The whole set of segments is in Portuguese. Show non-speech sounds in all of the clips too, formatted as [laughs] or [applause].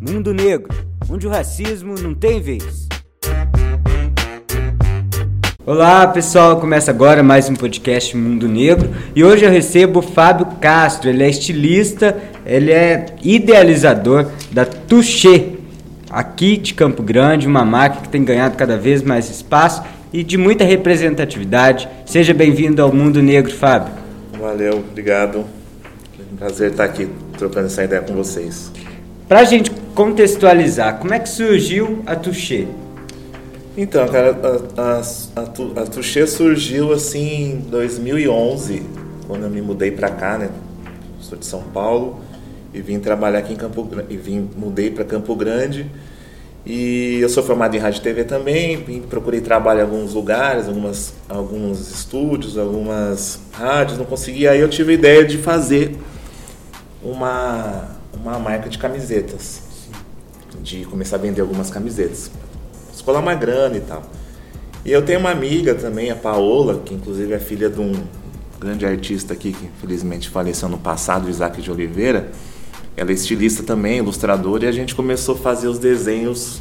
Mundo Negro, onde o racismo não tem vez. Olá pessoal, começa agora mais um podcast Mundo Negro e hoje eu recebo o Fábio Castro. Ele é estilista, ele é idealizador da Touché, aqui de Campo Grande, uma marca que tem ganhado cada vez mais espaço e de muita representatividade. Seja bem-vindo ao Mundo Negro, Fábio. Valeu, obrigado. É um prazer estar aqui trocando essa ideia com vocês. Para a gente contextualizar, como é que surgiu a Touché? Então, cara, a, a, a, a Touché surgiu assim em 2011, quando eu me mudei para cá, né? Sou de São Paulo e vim trabalhar aqui em Campo Grande, e vim mudei para Campo Grande. E eu sou formado em rádio e TV também, procurei trabalho em alguns lugares, algumas, alguns estúdios, algumas rádios, não consegui. Aí eu tive a ideia de fazer uma, uma marca de camisetas, de começar a vender algumas camisetas, escolar uma grana e tal. E eu tenho uma amiga também, a Paola, que inclusive é filha de um grande artista aqui, que infelizmente faleceu no passado, Isaac de Oliveira ela é estilista também, ilustradora, e a gente começou a fazer os desenhos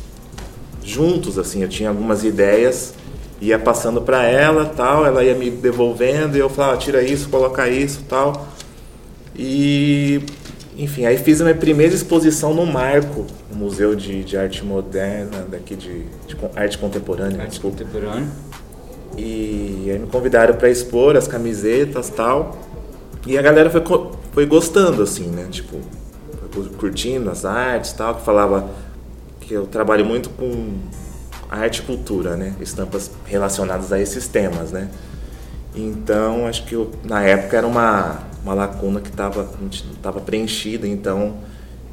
juntos, assim, eu tinha algumas ideias, ia passando para ela, tal, ela ia me devolvendo e eu falava, ah, tira isso, coloca isso, tal. E enfim, aí fiz a minha primeira exposição no Marco, no Museu de, de Arte Moderna, daqui de, de Arte Contemporânea. Arte desculpa. Contemporânea. E aí me convidaram para expor as camisetas tal. E a galera foi, foi gostando, assim, né? Tipo, curtindo as artes tal, que falava que eu trabalho muito com arte e cultura, né? Estampas relacionadas a esses temas, né? Então, acho que eu, na época era uma, uma lacuna que estava tava preenchida, então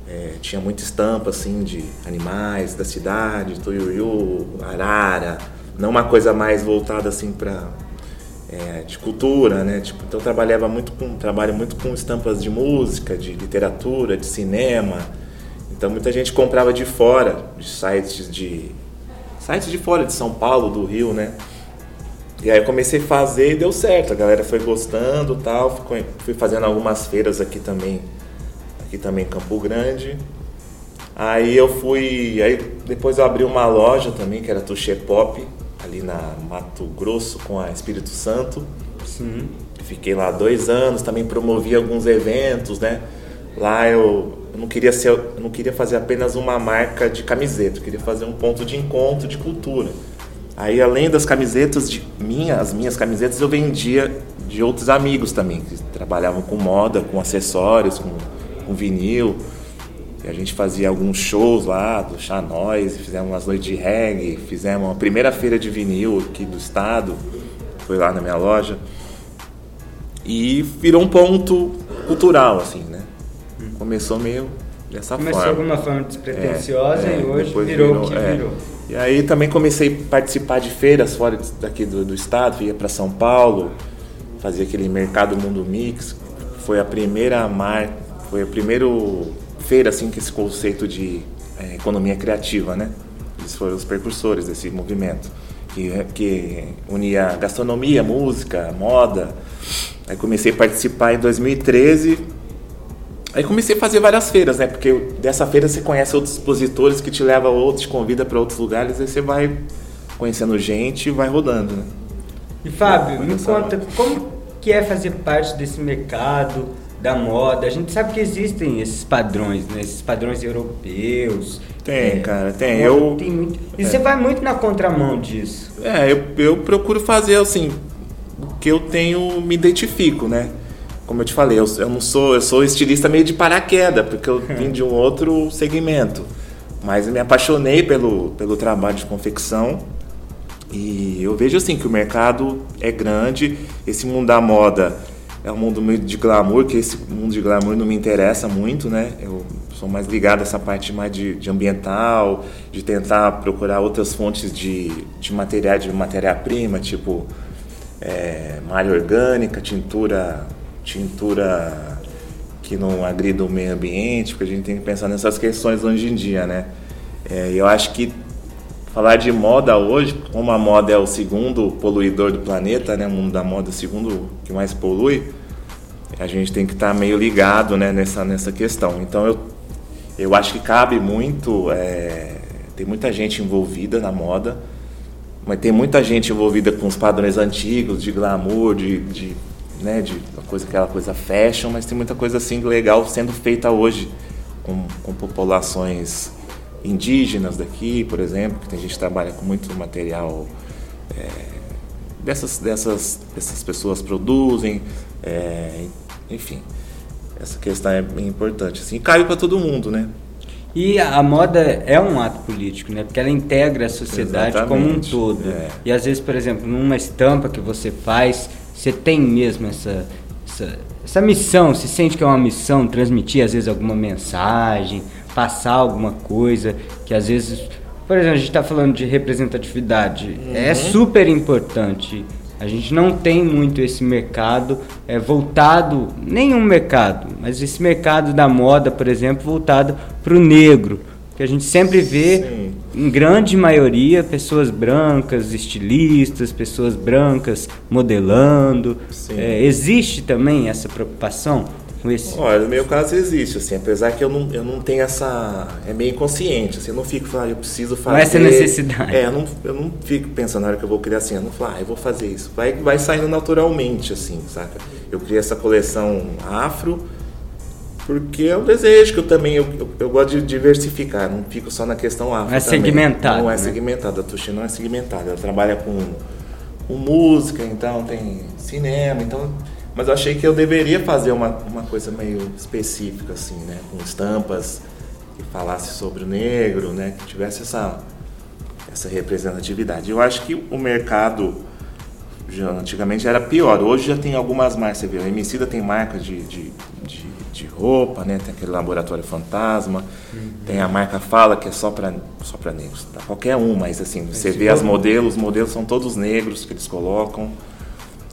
é, tinha muita estampa assim de animais da cidade, tuiuiu, arara, não uma coisa mais voltada assim para é, de cultura, né? Tipo, então trabalhava muito com trabalho muito com estampas de música, de literatura, de cinema. Então muita gente comprava de fora, de sites de sites de fora de São Paulo, do Rio, né? E aí eu comecei a fazer e deu certo. A galera foi gostando, tal. Fui fazendo algumas feiras aqui também, aqui também em Campo Grande. Aí eu fui, aí depois eu abri uma loja também que era Touché Pop ali na Mato Grosso com a Espírito Santo. Sim. Fiquei lá dois anos, também promovi alguns eventos, né? Lá eu, eu não queria ser, eu não queria fazer apenas uma marca de camiseta, eu queria fazer um ponto de encontro de cultura. Aí além das camisetas de minha, as minhas camisetas eu vendia de outros amigos também que trabalhavam com moda, com acessórios, com, com vinil. E a gente fazia alguns shows lá do Chá Noise, fizemos umas noites de reggae, fizemos a primeira feira de vinil aqui do estado, foi lá na minha loja. E virou um ponto cultural, assim, né? Começou meio dessa Começou forma. Começou de uma forma despretensiosa é, e hoje virou, virou o que é. virou. E aí também comecei a participar de feiras fora daqui do, do estado, ia para São Paulo, fazia aquele mercado Mundo Mix. Foi a primeira marca, foi o primeiro feira assim que esse conceito de é, economia criativa, né? Eles foram os precursores desse movimento que, que unia gastronomia, música, moda. Aí comecei a participar em 2013. Aí comecei a fazer várias feiras, né? Porque dessa feira você conhece outros expositores que te levam a outros, convida para outros lugares, aí você vai conhecendo gente e vai rodando, né? E Fábio, me conta como que é fazer parte desse mercado? da moda. A gente sabe que existem esses padrões, né? Esses padrões europeus. Tem, é, cara, tem. Eu, tem muito, e é. você vai muito na contramão disso. É, eu, eu procuro fazer assim, o que eu tenho, me identifico, né? Como eu te falei, eu, eu não sou, eu sou estilista meio de paraquedas, porque eu vim de um [laughs] outro segmento. Mas eu me apaixonei pelo, pelo trabalho de confecção. E eu vejo assim que o mercado é grande, esse mundo da moda é um mundo meio de glamour, que esse mundo de glamour não me interessa muito, né? Eu sou mais ligado a essa parte mais de, de ambiental, de tentar procurar outras fontes de, de material, de matéria-prima, tipo é, malha orgânica, tintura, tintura que não agrida o meio ambiente, porque a gente tem que pensar nessas questões hoje em dia, né? É, eu acho que falar de moda hoje, como a moda é o segundo poluidor do planeta, né? O mundo da moda é o segundo que mais polui, a gente tem que estar tá meio ligado né, nessa, nessa questão. Então eu, Eu acho que cabe muito, é, tem muita gente envolvida na moda, mas tem muita gente envolvida com os padrões antigos de glamour, de, de, né, de coisa, aquela coisa fashion, mas tem muita coisa assim legal sendo feita hoje com, com populações indígenas daqui, por exemplo, que tem gente que trabalha com muito material é, dessas, dessas, dessas pessoas produzem, é, enfim, essa questão é importante. Assim, cabe para todo mundo, né? E a moda é um ato político, né? Porque ela integra a sociedade Exatamente. como um todo. É. E às vezes, por exemplo, numa estampa que você faz, você tem mesmo essa, essa, essa missão, se sente que é uma missão, transmitir às vezes alguma mensagem, passar alguma coisa, que às vezes, por exemplo, a gente está falando de representatividade, uhum. é super importante. A gente não tem muito esse mercado é, voltado, nenhum mercado, mas esse mercado da moda, por exemplo, voltado para o negro. Que a gente sempre vê, Sim. em grande maioria, pessoas brancas, estilistas, pessoas brancas modelando. É, existe também essa preocupação? com esse? Olha, no meu caso existe, assim, apesar que eu não, eu não tenho essa. É meio inconsciente, assim, eu não fico falando, ah, eu preciso fazer. É essa necessidade. É, eu não, eu não fico pensando na hora que eu vou criar assim, eu não falo, ah, eu vou fazer isso. Vai, vai saindo naturalmente, assim, saca? Eu criei essa coleção afro, porque é um desejo que eu também, eu, eu, eu, gosto de diversificar, não fico só na questão afro. Não é segmentado. Não é né? segmentado, a Tuxi não é segmentada, ela trabalha com, com música, então tem cinema, então mas eu achei que eu deveria fazer uma, uma coisa meio específica, assim, né? Com estampas que falasse sobre o negro, né? Que tivesse essa, essa representatividade. Eu acho que o mercado já, antigamente era pior. Hoje já tem algumas marcas. Você vê, o Emicida tem marca de, de, de, de, roupa, né? Tem aquele laboratório fantasma. Uhum. Tem a marca Fala, que é só para só negros. Tá? Qualquer um, mas assim, você vê as modelos, os modelos são todos negros que eles colocam.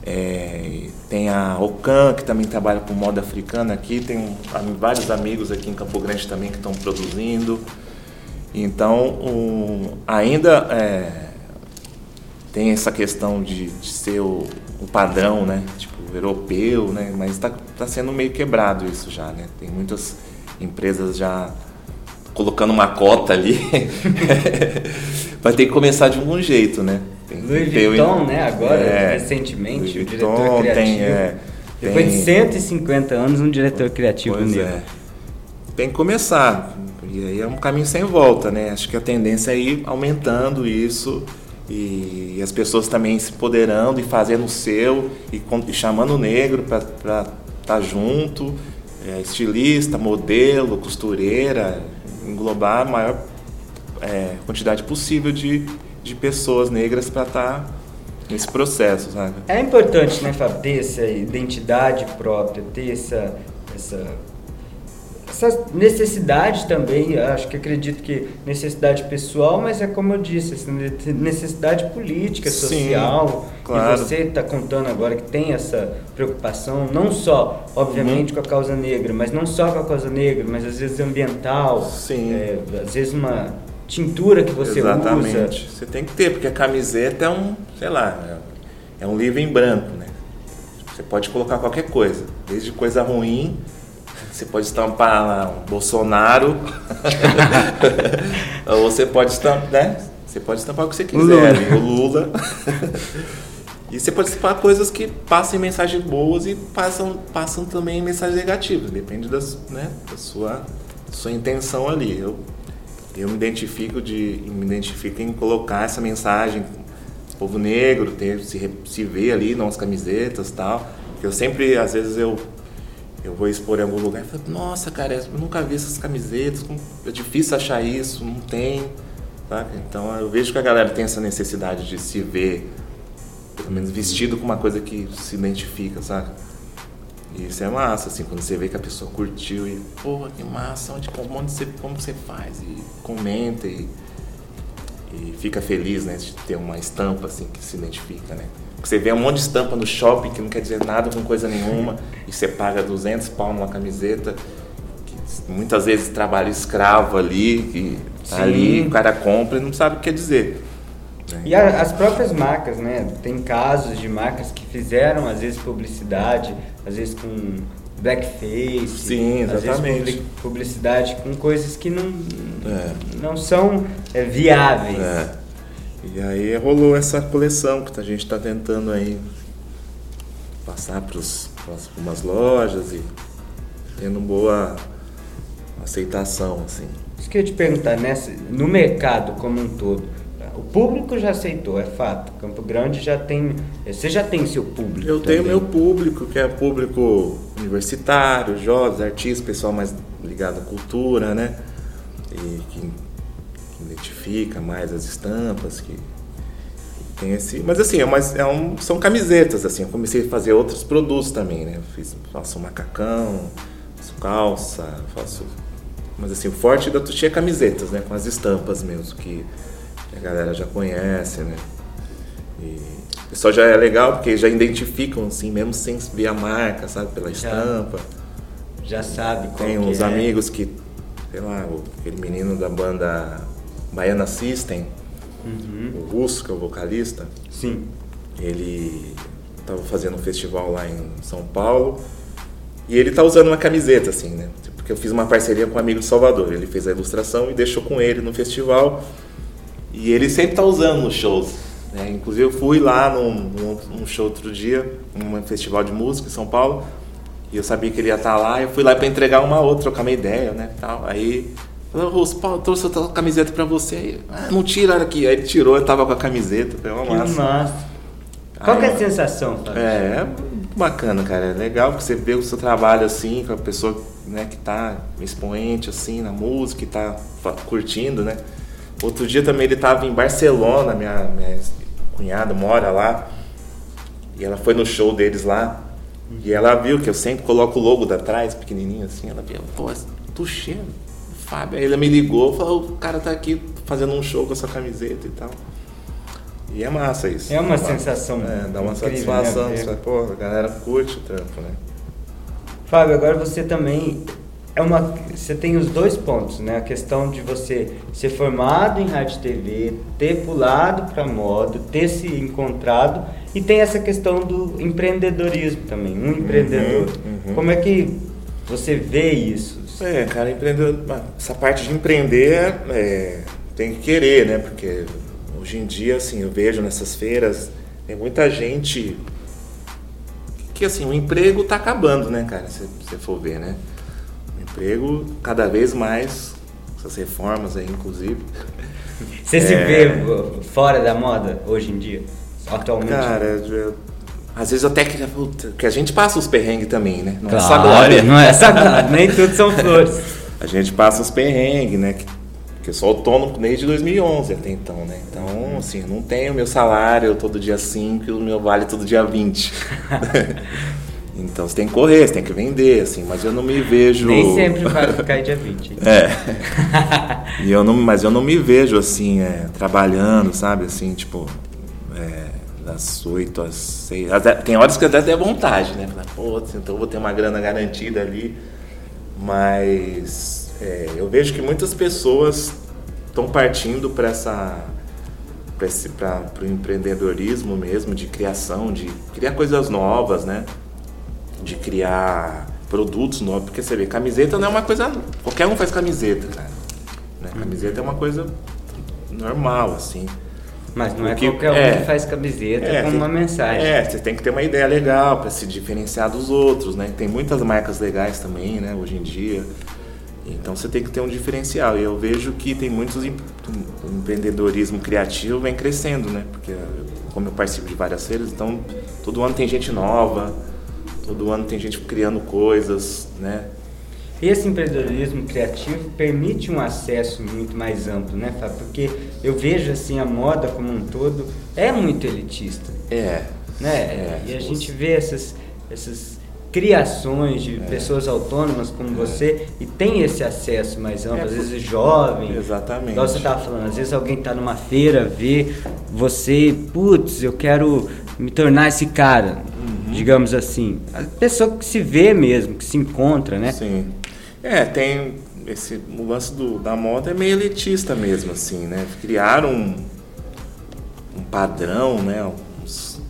É, tem a Ocan, que também trabalha com moda africana aqui, tem um, vários amigos aqui em Campo Grande também que estão produzindo. Então, um, ainda é, tem essa questão de, de ser o, o, padrão, né? Tipo, europeu, né? Mas está tá sendo meio quebrado isso já, né? Tem muitas empresas já colocando uma cota ali. [laughs] Vai ter que começar de algum jeito, né? Tem Louis Vuitton, né? Agora, é, recentemente, o diretor criativo. Tem, é, Depois tem, de 150 anos, um diretor criativo pois negro. É. Tem que começar. E aí é um caminho sem volta, né? Acho que a tendência é ir aumentando isso e, as pessoas também se empoderando e fazendo o seu e, chamando o negro para estar tá junto, é, estilista, modelo, costureira, englobar a maior é, quantidade possível de, de pessoas negras para estar tá nesse processo, sabe? É importante, né, Fábio, ter essa identidade própria, ter essa, essa, essa necessidade também, acho que acredito que necessidade pessoal, mas é como eu disse, essa necessidade política, social, Sim, claro. e você está contando agora que tem essa preocupação, não só, obviamente, uhum. com a causa negra, mas não só com a causa negra, mas às vezes ambiental, Sim. É, às vezes uma tintura que você Exatamente. usa. Você tem que ter, porque a camiseta é um, sei lá, é um livro em branco, né? Você pode colocar qualquer coisa, desde coisa ruim, você pode estampar lá um Bolsonaro, [laughs] ou você pode estampar, né? Você pode estampar o que você quiser, o Lula. O Lula. [laughs] e você pode estampar coisas que passem mensagens boas e passam, passam também mensagens negativas, depende das, né, da sua, sua intenção ali. Eu eu me identifico de me identifico em colocar essa mensagem povo negro ter se se ver ali nas camisetas tal eu sempre às vezes eu eu vou expor em algum lugar e falo, nossa cara eu nunca vi essas camisetas é difícil achar isso não tem tá? então eu vejo que a galera tem essa necessidade de se ver pelo menos vestido com uma coisa que se identifica sabe e isso é massa, assim, quando você vê que a pessoa curtiu e, porra, que massa, onde, onde você, como você faz? E comenta e, e fica feliz, né, de ter uma estampa, assim, que se identifica, né? Você vê um monte de estampa no shopping que não quer dizer nada com coisa nenhuma e você paga 200 pau numa camiseta muitas vezes trabalha escravo ali, que tá ali, o cara compra e não sabe o que quer dizer. E a, as próprias marcas, né? Tem casos de marcas que fizeram, às vezes, publicidade, às vezes com blackface. Sim, às exatamente. vezes publicidade com coisas que não, É. não são é, viáveis. É. E aí rolou essa coleção que a gente está tentando aí passar para algumas lojas e tendo boa aceitação, assim. Isso que eu ia te perguntar, nessa, no mercado como um todo, o público já aceitou, é fato. Campo Grande já tem. Você já tem seu público. Eu tenho também. meu público, que é público universitário, jovens, artistas, pessoal mais ligado à cultura, né? E que identifica mais as estampas, que, tem esse. Mas assim, é mais, é um, são camisetas, assim. Eu comecei a fazer outros produtos também, né? Eu fiz, faço macacão, faço calça, faço. Mas assim, o forte da Tuxi é camisetas, né? Com as estampas mesmo, que a galera já conhece, né? E o pessoal já é legal porque já identificam, assim, mesmo sem ver a marca, sabe? Pela Já. estampa. Já sabe qual Tem uns é. amigos que, sei lá, aquele menino da banda Baiana System, Uhum. o Russo, que é o vocalista, Sim. ele estava fazendo um festival lá em São Paulo e ele tá usando uma camiseta, assim, né? Porque eu fiz uma parceria com um amigo de Salvador. Ele fez a ilustração e deixou com ele no festival. E ele sempre tá usando nos shows. Né? Inclusive eu fui lá num, num, show outro dia, num festival de música em São Paulo. E eu sabia que ele ia estar lá. Eu fui lá para entregar uma outra, trocar uma ideia, né? Tal. Aí Russo, Paulo, trouxe outra camiseta para você. Aí, ah, não tira aqui. Aí ele tirou, eu tava com a camiseta. Foi uma Que massa. massa. Qual Aí, que é a sensação, Fábio? É, é bacana, cara. É legal porque você vê o seu trabalho assim, com a pessoa né, que tá expoente assim na música, que tá curtindo, né? Outro dia também ele tava em Barcelona, minha, minha cunhada mora lá, e ela foi no show deles lá, e ela viu que eu sempre coloco o logo da trás, pequenininho assim, ela viu, pô, cheio, Fábio. Aí ela me ligou, falou, o cara tá aqui fazendo um show com essa camiseta e tal. E é massa isso. É uma sensação É, dá uma incrível, satisfação. né? Você fala, pô, a galera curte o trampo, né? Fábio, agora você também é uma, você tem os dois pontos, né? A questão de você ser formado em rádio e TV, ter pulado para moda, ter se encontrado e tem essa questão do empreendedorismo também, um empreendedor. uhum. Como é que você vê isso? É, cara, empreendedor, essa parte de empreender é, tem que querer, né? Porque hoje em dia, assim, eu vejo nessas feiras, tem muita gente que, assim, o emprego tá acabando, né, cara? Se você for ver, né? O emprego, cada vez mais, essas reformas aí, inclusive. Você se É. vê uh, fora da moda hoje em dia? Atualmente? Cara, eu- às vezes até que, puta, que a gente passa os perrengues também, né? Não é só Claro, glória. não é [laughs] só glória, nem tudo são flores. A gente passa os perrengues, né? Que, que eu sou autônomo desde 2011 até então, né? Então, assim, eu não tenho meu salário todo dia 5 e o meu vale todo dia 20. [laughs] então você tem que correr, você tem que vender, assim, mas eu não me vejo. Nem sempre vai ficar dia 20. [laughs] É. E eu não, mas eu não me vejo assim, é, trabalhando, sabe? Assim, tipo, é, das 8 às 6. Até- tem horas que até dá vontade, né? Falar, pô, então eu vou ter uma grana garantida ali. Mas é, eu vejo que muitas pessoas estão partindo para essa para o empreendedorismo mesmo, de criação, de criar coisas novas, né? De criar produtos novos, porque você vê, camiseta não é uma coisa. Qualquer um faz camiseta, cara. Né? Camiseta é uma coisa normal, assim. Mas não é Porque- qualquer um é. que faz camiseta com tem- uma mensagem. É, você tem que ter uma ideia legal para se diferenciar dos outros, né? Tem muitas marcas legais também, né, hoje em dia. Então você tem que ter um diferencial. E eu vejo que tem muitos em- o empreendedorismo criativo vem crescendo, né? Porque como eu participo de várias feiras, então todo ano tem gente nova, todo ano tem gente criando coisas, né? Esse empreendedorismo criativo permite um acesso muito mais amplo, né, Fábio? Porque eu vejo assim a moda como um todo é muito elitista, É. né? É, e a gente vê essas essas criações de É. pessoas autônomas como você e tem esse acesso mais amplo, É, às vezes jovem. Exatamente. Igual você estava falando, às vezes alguém está numa feira, vê você, putz, eu quero me tornar esse cara, Uhum. digamos assim. A pessoa que se vê mesmo, que se encontra, né? Sim. É, tem esse o lance do, da moda é meio elitista mesmo, assim, né? Criaram um, um padrão, né? Uns-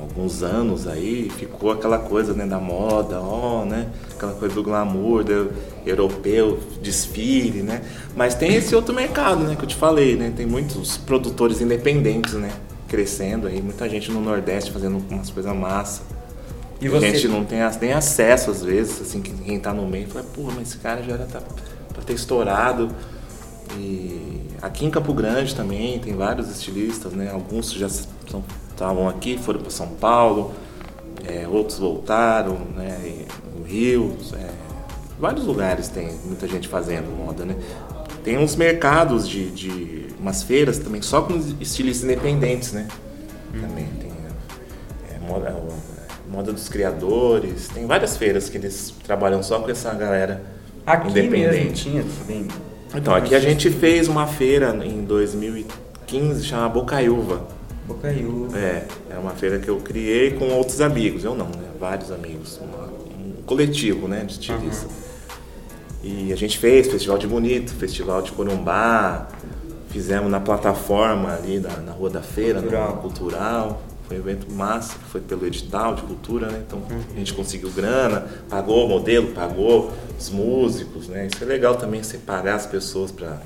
alguns anos aí, ficou aquela coisa né, da moda, ó, né? Aquela coisa do glamour, do europeu, desfile, né? Mas tem esse outro mercado, né, que eu te falei, né? Tem muitos produtores independentes, né? Crescendo aí, muita gente no Nordeste fazendo umas coisas massa. E você... A gente não tem nem acesso às vezes, assim, quem tá no meio fala, pô, mas esse cara já era tá, pra ter estourado. E aqui em Campo Grande também tem vários estilistas, né? Alguns já estavam aqui, foram para São Paulo, é, outros voltaram, né? No Rio, é, vários lugares tem muita gente fazendo moda, né? Tem uns mercados de, de umas feiras também só com estilistas independentes, né? Hum. Também tem é, moda, é, moda dos criadores, tem várias feiras que eles trabalham só com essa galera Aqui independente. Mesmo tinha. Então, aqui a gente fez uma feira em 2015 chamada Bocaiúva. Bocaiúva. É, é uma feira que eu criei com outros amigos, eu não, né? Vários amigos, uma, um coletivo, né, de estilistas. Uhum. E a gente fez Festival de Bonito, Festival de Corumbá, fizemos na plataforma ali da, na Rua da Feira, cultural. No, cultural. Foi um evento massa, foi pelo edital de cultura, né? Então uhum. a gente conseguiu grana, pagou o modelo, pagou os músicos, né? Isso é legal também, você pagar as pessoas para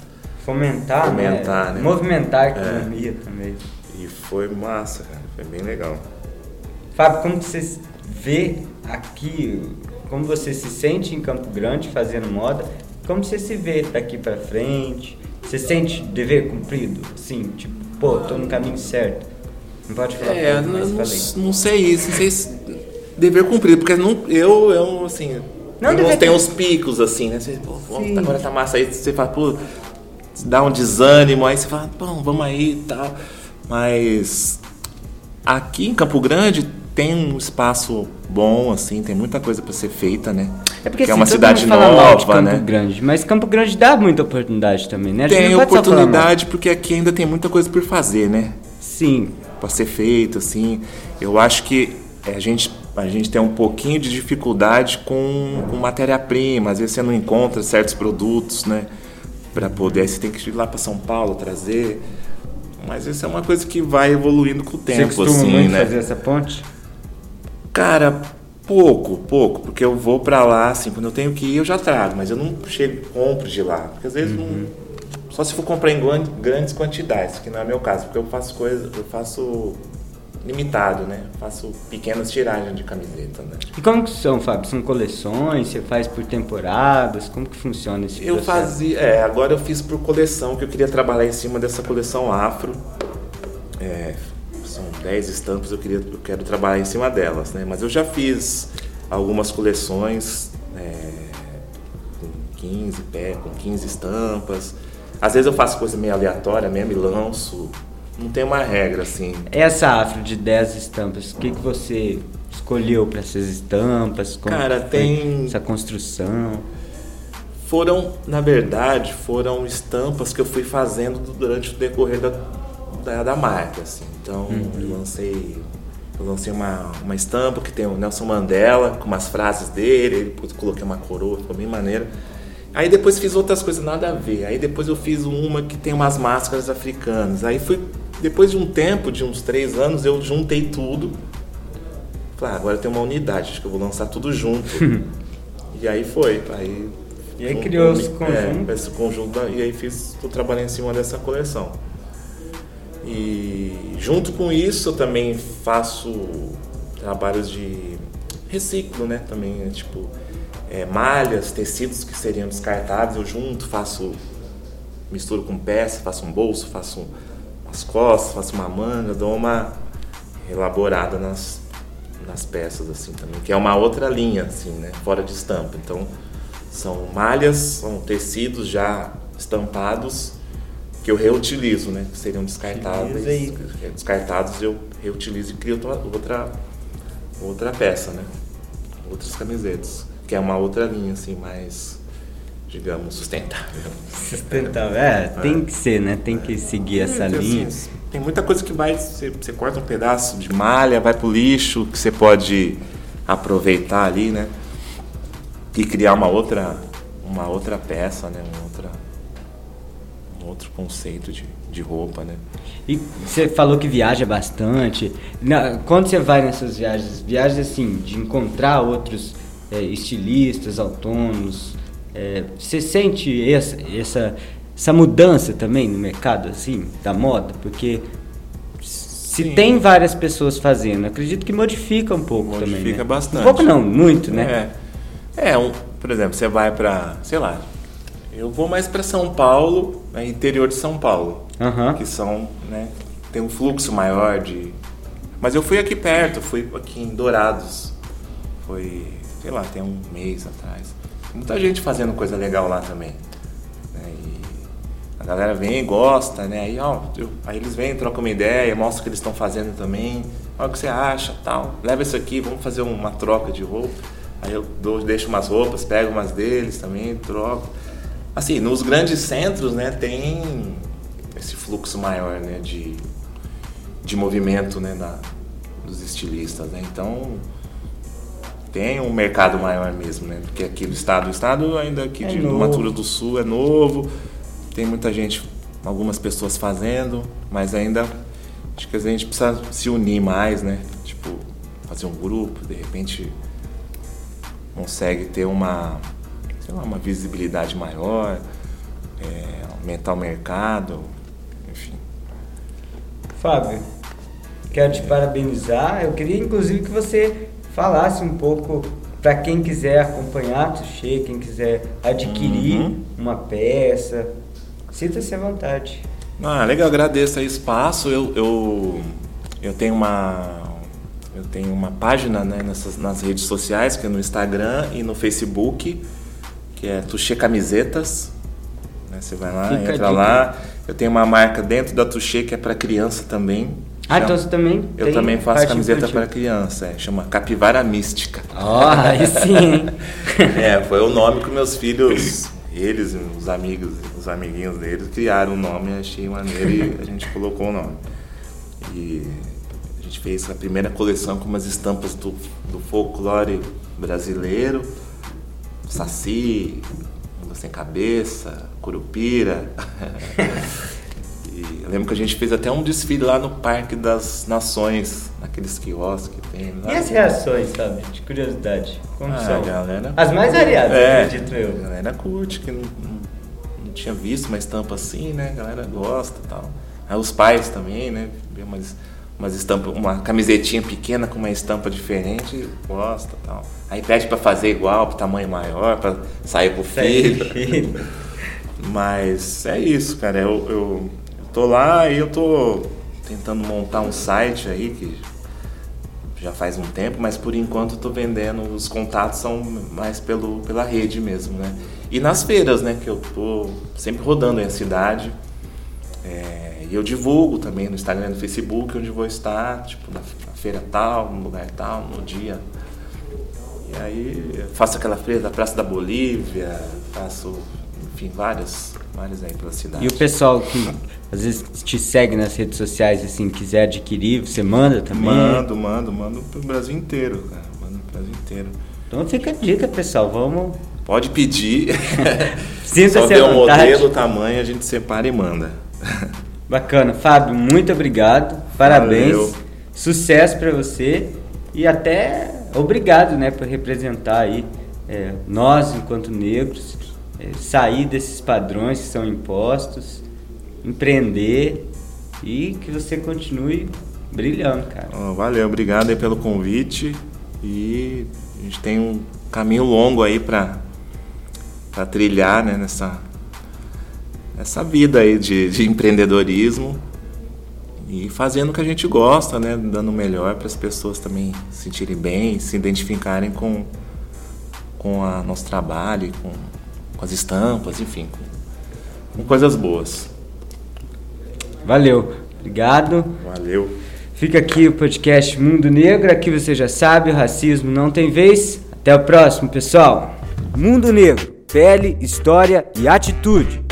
fomentar, fomentar né? né? movimentar a é. economia é. também. E foi massa, cara, foi bem legal. Fábio, como você vê aqui, como você se sente em Campo Grande fazendo moda? Como você se vê daqui para frente? Você sente dever cumprido? Sim, tipo, pô, tô no caminho certo. Não pode falar. É, não, não, não sei isso, não sei se dever cumprido, porque não, eu, eu assim, não tem, uns, tem uns picos assim, né? Você, pô, agora tá massa aí, você fala, pô, dá um desânimo, aí você fala, bom, vamos aí e tal. Mas aqui em Campo Grande tem um espaço bom, assim, tem muita coisa para ser feita, né? É porque, assim, é uma cidade nova, Campo né? Grande, mas Campo Grande dá muita oportunidade também, né? Tem oportunidade porque aqui ainda tem muita coisa por fazer, né? Sim. Para ser feito, assim. Eu acho que a gente a gente tem um pouquinho de dificuldade com, com matéria-prima. Às vezes você não encontra certos produtos, né? Para poder. Aí você tem que ir lá para São Paulo trazer. Mas isso é uma coisa que vai evoluindo com o tempo, você assim, muito né? fazer essa ponte? Cara, pouco, pouco, porque eu vou para lá, assim, quando eu tenho que ir eu já trago, mas eu não chego compro de lá, porque às vezes uhum. não, só se for comprar em grandes quantidades, que não é meu caso, porque eu faço coisas, eu faço limitado, né? Faço pequenas tiragens de camiseta, né? E como que são, Fábio? São coleções? Você faz por temporadas? Como que funciona esse eu processo? Eu fazia, é, agora eu fiz por coleção, que eu queria trabalhar em cima dessa coleção afro. É, são 10 estampas, eu, queria, eu quero trabalhar em cima delas, né? Mas eu já fiz algumas coleções é, com 15 pé, com 15 estampas. Às vezes eu faço coisa meio aleatória mesmo e lanço não tem uma regra, assim. Essa afro de 10 estampas, o que, que você escolheu para essas estampas? Como Cara, tem. Essa construção? Foram, na verdade, foram estampas que eu fui fazendo durante o decorrer da, da, da marca, assim. Então, uhum. eu lancei eu lancei uma, uma estampa que tem o Nelson Mandela, com umas frases dele, depois coloquei uma coroa, ficou bem maneiro. Aí depois fiz outras coisas nada a ver. Aí depois eu fiz uma que tem umas máscaras africanas. Aí fui depois de um tempo, de uns três anos, eu juntei tudo. Falei, ah, agora tem uma unidade, acho que eu vou lançar tudo junto. [laughs] e aí foi. Aí, e aí criou esse conjunto. É, esse conjunto. E aí fiz, estou trabalhando em cima dessa coleção. E junto com isso eu também faço trabalhos de reciclo, né? Também, tipo, é, malhas, tecidos que seriam descartáveis, eu junto, faço, misturo com peça, faço um bolso, faço as costas, faço uma manga, dou uma elaborada nas, nas peças assim também, que é uma outra linha assim, né, fora de estampa. Então são malhas, são tecidos já estampados que eu reutilizo, né, que seriam descartáveis. É, descartados eu reutilizo e crio outra outra peça, né? Outras camisetas, que é uma outra linha assim, mais digamos, sustentável. Sustentável, é, [laughs] tem que ser, né? Tem que seguir essa assim, linha. Assim, tem muita coisa que vai, você, você, corta um pedaço de malha, vai pro lixo, que você pode aproveitar ali, né? E criar uma outra, uma outra peça, né? Uma outra, outro conceito de, de roupa, né? E você falou que viaja bastante. Na, quando você vai nessas viagens, viagens assim, de encontrar outros é, estilistas autônomos, é, você sente essa, essa, essa mudança também no mercado, assim, da moda? Porque se Sim. tem várias pessoas fazendo, acredito que modifica um pouco modifica também. Modifica né? bastante. Um pouco não, muito, né? É, é um, por exemplo, você vai para, sei lá, eu vou mais para São Paulo, né, interior de São Paulo, uhum. que são, né, tem um fluxo maior de. Mas eu fui aqui perto, fui aqui em Dourados, foi, sei lá, tem um mês atrás. Muita gente fazendo coisa legal lá também. Né, e a galera vem, gosta, né? Aí, ó, aí eles vêm, trocam uma ideia, mostram o que eles estão fazendo também. Olha o que você acha, tal. Leva isso aqui, vamos fazer uma troca de roupa. Aí eu dou, deixo umas roupas, pego umas deles também, troco. Assim, nos grandes centros, né, tem esse fluxo maior, né, de, de movimento, né, da, dos estilistas, né? Então, tem um mercado maior mesmo, né? Porque aqui no estado, o estado ainda aqui é de novo. Mato Grosso do Sul é novo, tem muita gente, algumas pessoas fazendo, mas ainda acho que a gente precisa se unir mais, né? Tipo, fazer um grupo, de repente consegue ter uma sei lá, uma visibilidade maior, é, aumentar o mercado, enfim. Fábio, quero te parabenizar. Eu queria inclusive que você falasse um pouco para quem quiser acompanhar Touché, quem quiser adquirir uhum. uma peça. Sinta-se à vontade. Ah, legal, agradeço o espaço. Eu, eu, eu tenho uma eu tenho uma página né, nessas, nas redes sociais, que é no Instagram e no Facebook que é Tuxê Camisetas. Né? Você vai lá, Fica entra lá. Eu tenho uma marca dentro da Tuxê que é para criança também. Ah, chama... então você também Eu também faço camiseta para criança, é, chama Capivara Mística. Ó, oh, aí sim. [laughs] é, foi o nome que meus filhos, eles, os amigos, os amiguinhos deles criaram o nome, achei maneiro e a gente colocou o nome. E a gente fez a primeira coleção com umas estampas do, do folclore brasileiro Saci, Sem Cabeça, Curupira. [laughs] e eu lembro que a gente fez até um desfile lá no Parque das Nações, naqueles quiosques que tem. Lá. E as reações, sabe? De curiosidade. Como ah, são? Galera... As mais variadas, é, acredito eu. A galera curte, que não, não, não, tinha visto uma estampa assim, né? A galera gosta e tal. Aí os pais também, né? Vê umas umas estampas, uma camisetinha pequena com uma estampa diferente, gosta tal. Aí pede para fazer igual, para tamanho maior, para sair pro filho. [laughs] Mas é isso, cara. Eu, eu, tô lá e eu tô tentando montar um site aí que já faz um tempo, mas por enquanto tô vendendo, os contatos são mais pelo, pela rede mesmo, né? E nas feiras, né, que eu tô sempre rodando em a cidade. É, e eu divulgo também no Instagram e no Facebook onde vou estar, tipo, na feira tal, no lugar tal, no dia. E aí faço aquela feira da Praça da Bolívia, faço, enfim, várias, várias aí pela cidade. E o pessoal que às vezes te segue nas redes sociais, assim, quiser adquirir, você manda também? Mando, mando, mando pro Brasil inteiro, cara. Mando pro Brasil inteiro. Então fica a dica, pessoal, vamos... Pode pedir. [laughs] Sinta-se Só o modelo, tamanho, a gente separa e manda. Bacana. Fábio, muito obrigado. Parabéns. Valeu. Sucesso para você e até obrigado, né, por representar aí é, nós enquanto negros, é, sair desses padrões que são impostos, empreender e que você continue brilhando, cara. Oh, valeu, obrigado aí pelo convite e a gente tem um caminho longo aí para trilhar né, nessa essa vida aí de, de empreendedorismo e fazendo o que a gente gosta, né? Dando o melhor para as pessoas também se sentirem bem, se identificarem com, com o nosso trabalho, com, com as estampas, enfim, com, com coisas boas. Valeu, obrigado. Valeu. Fica aqui o podcast Mundo Negro. Aqui você já sabe, o racismo não tem vez. Até o próximo, pessoal. Mundo Negro, pele, história e atitude.